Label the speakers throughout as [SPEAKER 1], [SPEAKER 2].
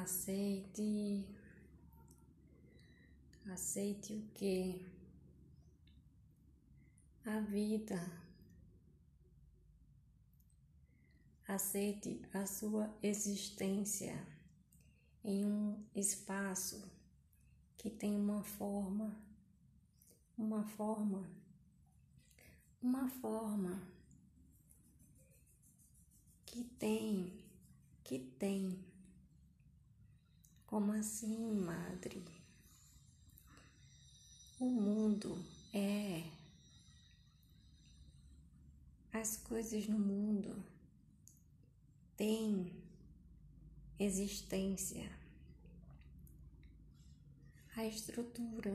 [SPEAKER 1] Aceite. Aceite o que? A vida. Aceite a sua existência em um espaço que tem uma forma, uma forma, uma forma que tem, que tem. Como assim, madre? O mundo é. As coisas no mundo têm existência. A estrutura,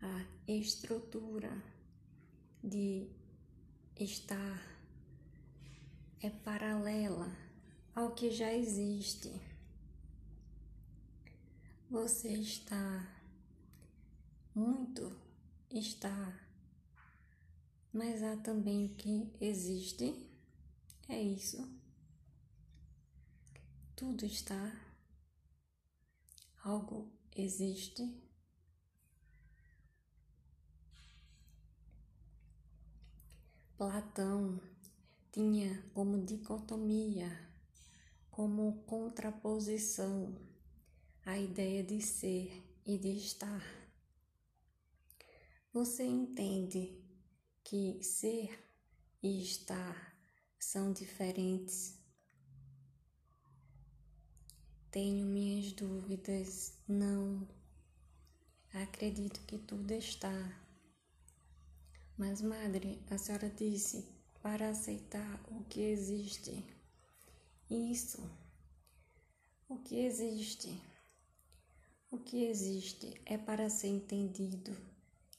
[SPEAKER 1] a estrutura de estar é paralela ao que já existe. Você está muito está, mas há também o que existe. É isso. Tudo está. Algo existe. Platão tinha como dicotomia, como contraposição, a ideia de ser e de estar. Você entende que ser e estar são diferentes? Tenho minhas dúvidas, não. Acredito que tudo está. Mas, madre, a senhora disse para aceitar o que existe. Isso. O que existe? O que existe é para ser entendido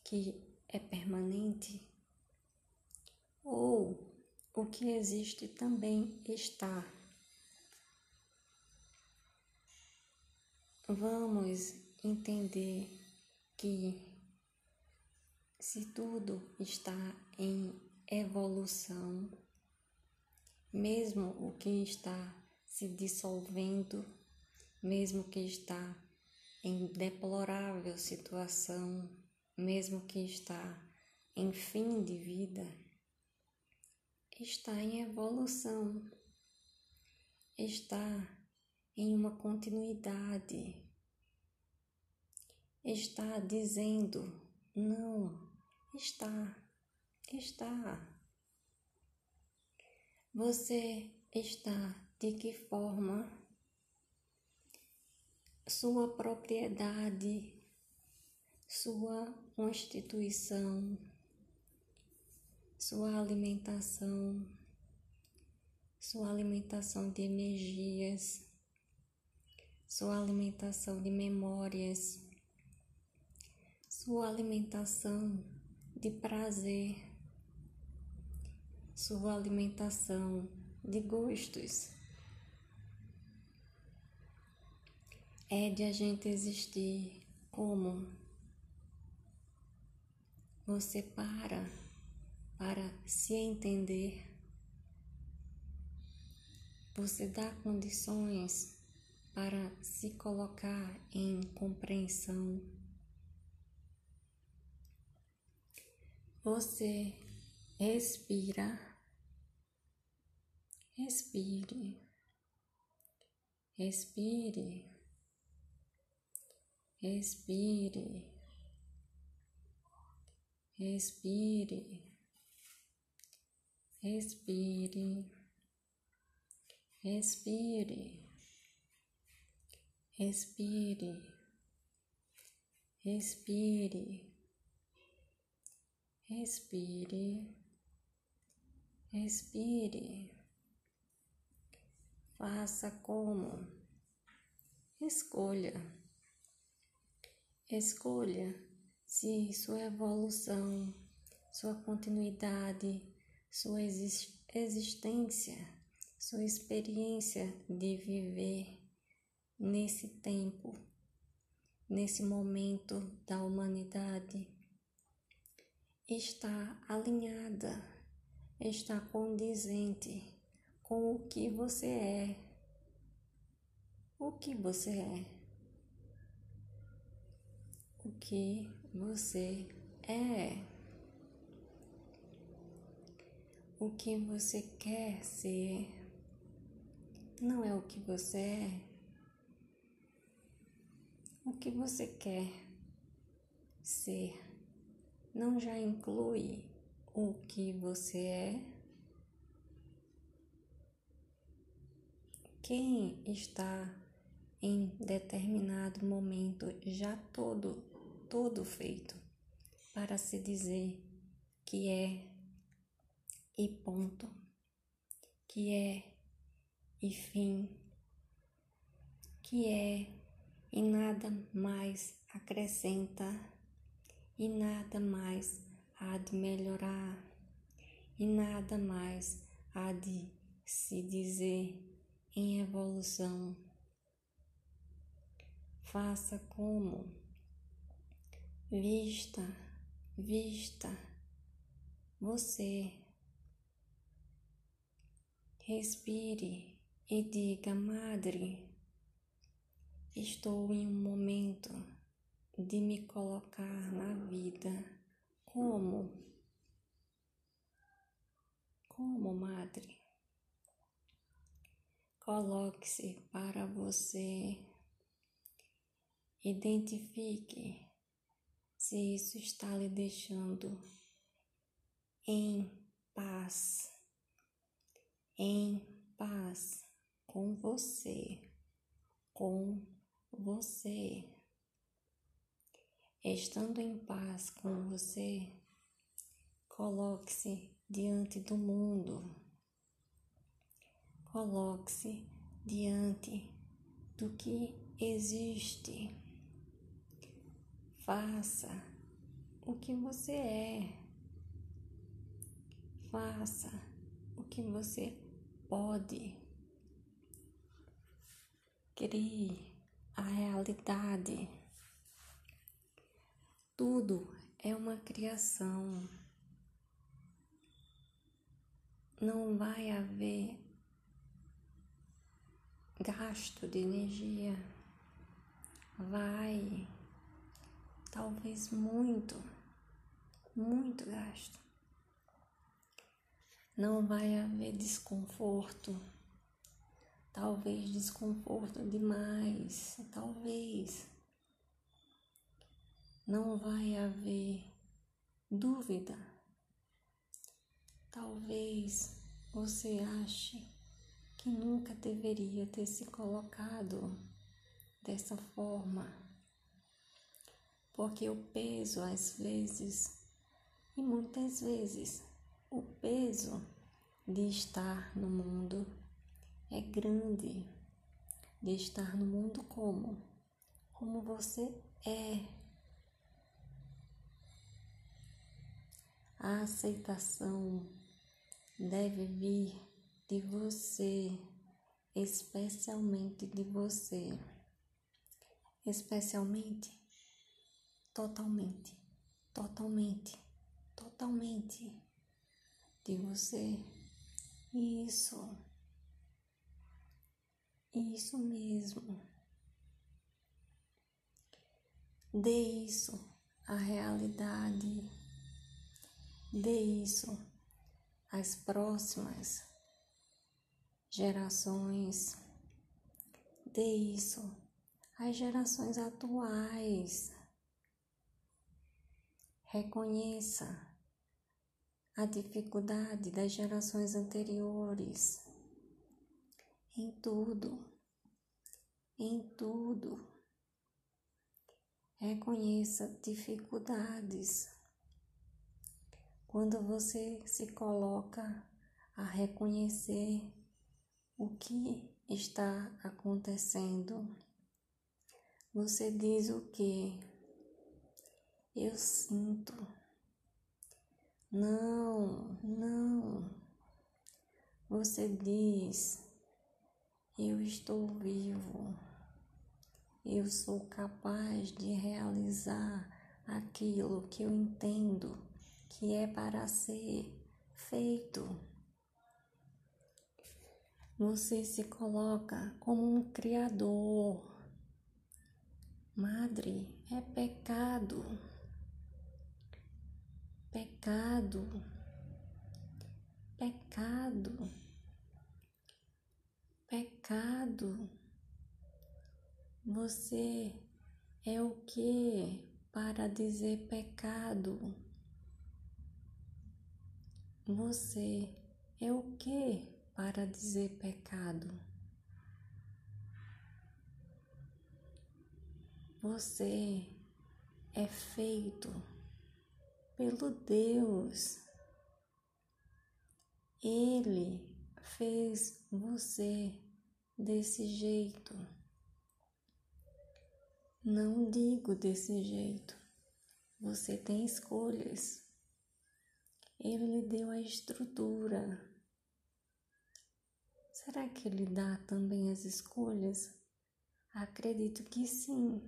[SPEAKER 1] que é permanente? Ou o que existe também está? Vamos entender que se tudo está em evolução, mesmo o que está se dissolvendo, mesmo que está em deplorável situação, mesmo que está em fim de vida, está em evolução, está em uma continuidade, está dizendo não, está está? Você está de que forma? Sua propriedade, sua constituição, sua alimentação, sua alimentação de energias, sua alimentação de memórias, sua alimentação de prazer sua alimentação de gostos. É de a gente existir. Como? Você para para se entender, você dá condições para se colocar em compreensão. Você respira. Respire, respire, respire, respire, respire, respire, respire, respire, respire, respire. Faça como? Escolha. Escolha se sua evolução, sua continuidade, sua existência, sua experiência de viver nesse tempo, nesse momento da humanidade, está alinhada, está condizente com o que você é, o que você é. O que você é. O que você quer ser não é o que você é. O que você quer ser não já inclui o que você é? Quem está em determinado momento já todo, todo feito para se dizer que é e ponto, que é e fim, que é e nada mais acrescenta e nada mais há de melhorar e nada mais há de se dizer em evolução. Faça como vista, vista você Respire e diga, Madre, estou em um momento de me colocar na vida como? Como, Madre? Coloque-se para você. Identifique se isso está lhe deixando em paz em paz com você, com você. Estando em paz com você, coloque-se diante do mundo, coloque-se diante do que existe. Faça o que você é. Faça o que você pode. Crie a realidade. Tudo é uma criação. Não vai haver gasto de energia. Vai, talvez muito, muito gasto não vai haver desconforto. Talvez desconforto demais, talvez. Não vai haver dúvida. Talvez você ache que nunca deveria ter se colocado dessa forma, porque o peso às vezes e muitas vezes o peso de estar no mundo é grande, de estar no mundo como? Como você é. A aceitação deve vir de você, especialmente de você, especialmente, totalmente, totalmente, totalmente de você. Isso. Isso mesmo. Dê isso à realidade. Dê isso às próximas gerações. Dê isso às gerações atuais. Reconheça a dificuldade das gerações anteriores. Em tudo, em tudo. Reconheça dificuldades. Quando você se coloca a reconhecer o que está acontecendo, você diz o que? Eu sinto não, não. Você diz: Eu estou vivo. Eu sou capaz de realizar aquilo que eu entendo que é para ser feito. você se coloca como um criador. Madre, é pecado. Pecado. Pecado. Pecado. Você é o que para dizer pecado? Você é o que para dizer pecado? Você é feito pelo Deus. Ele fez você desse jeito. Não digo desse jeito. Você tem escolhas. Ele lhe deu a estrutura. Será que ele dá também as escolhas? Acredito que sim.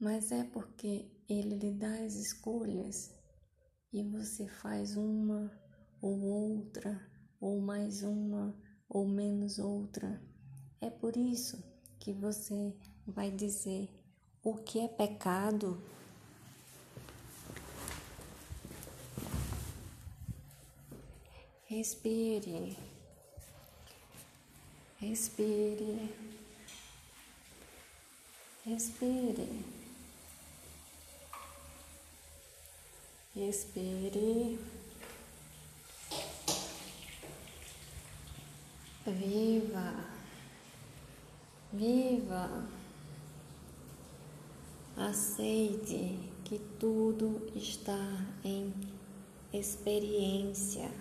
[SPEAKER 1] Mas é porque ele lhe dá as escolhas e você faz uma ou outra, ou mais uma ou menos outra. É por isso que você vai dizer o que é pecado. Respire, respire, respire, respire. Viva. Viva! Aceite que tudo está em experiência,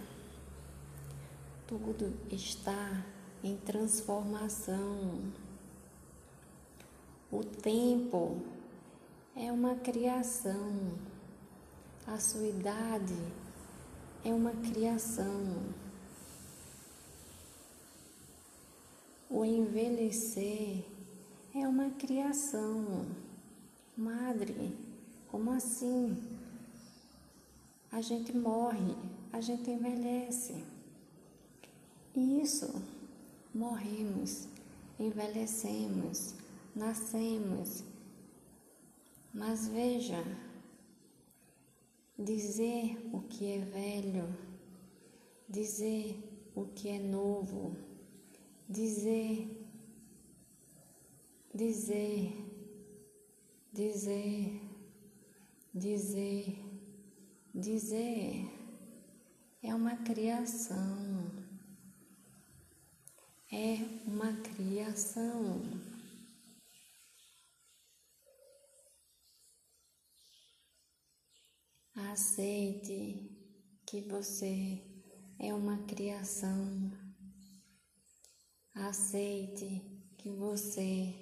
[SPEAKER 1] tudo está em transformação. O tempo é uma criação, a sua idade é uma criação. O envelhecer é uma criação. Madre, como assim? A gente morre, a gente envelhece. Isso, morremos, envelhecemos, nascemos. Mas veja, dizer o que é velho, dizer o que é novo, dizer, dizer, dizer, dizer, dizer. É uma criação, é uma criação. Aceite que você é uma criação Aceite que você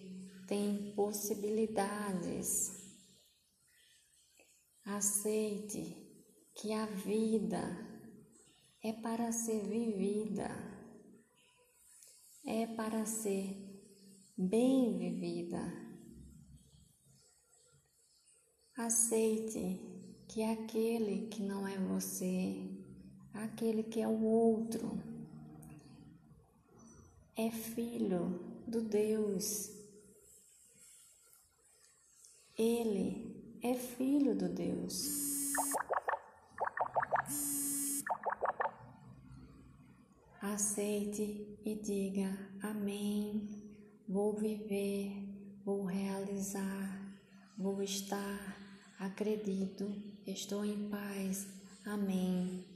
[SPEAKER 1] tem possibilidades. Aceite que a vida é para ser vivida, é para ser bem vivida. Aceite que aquele que não é você, aquele que é o outro, é filho do Deus. Ele é filho do Deus. Aceite e diga amém. Vou viver, vou realizar, vou estar, acredito, estou em paz. Amém.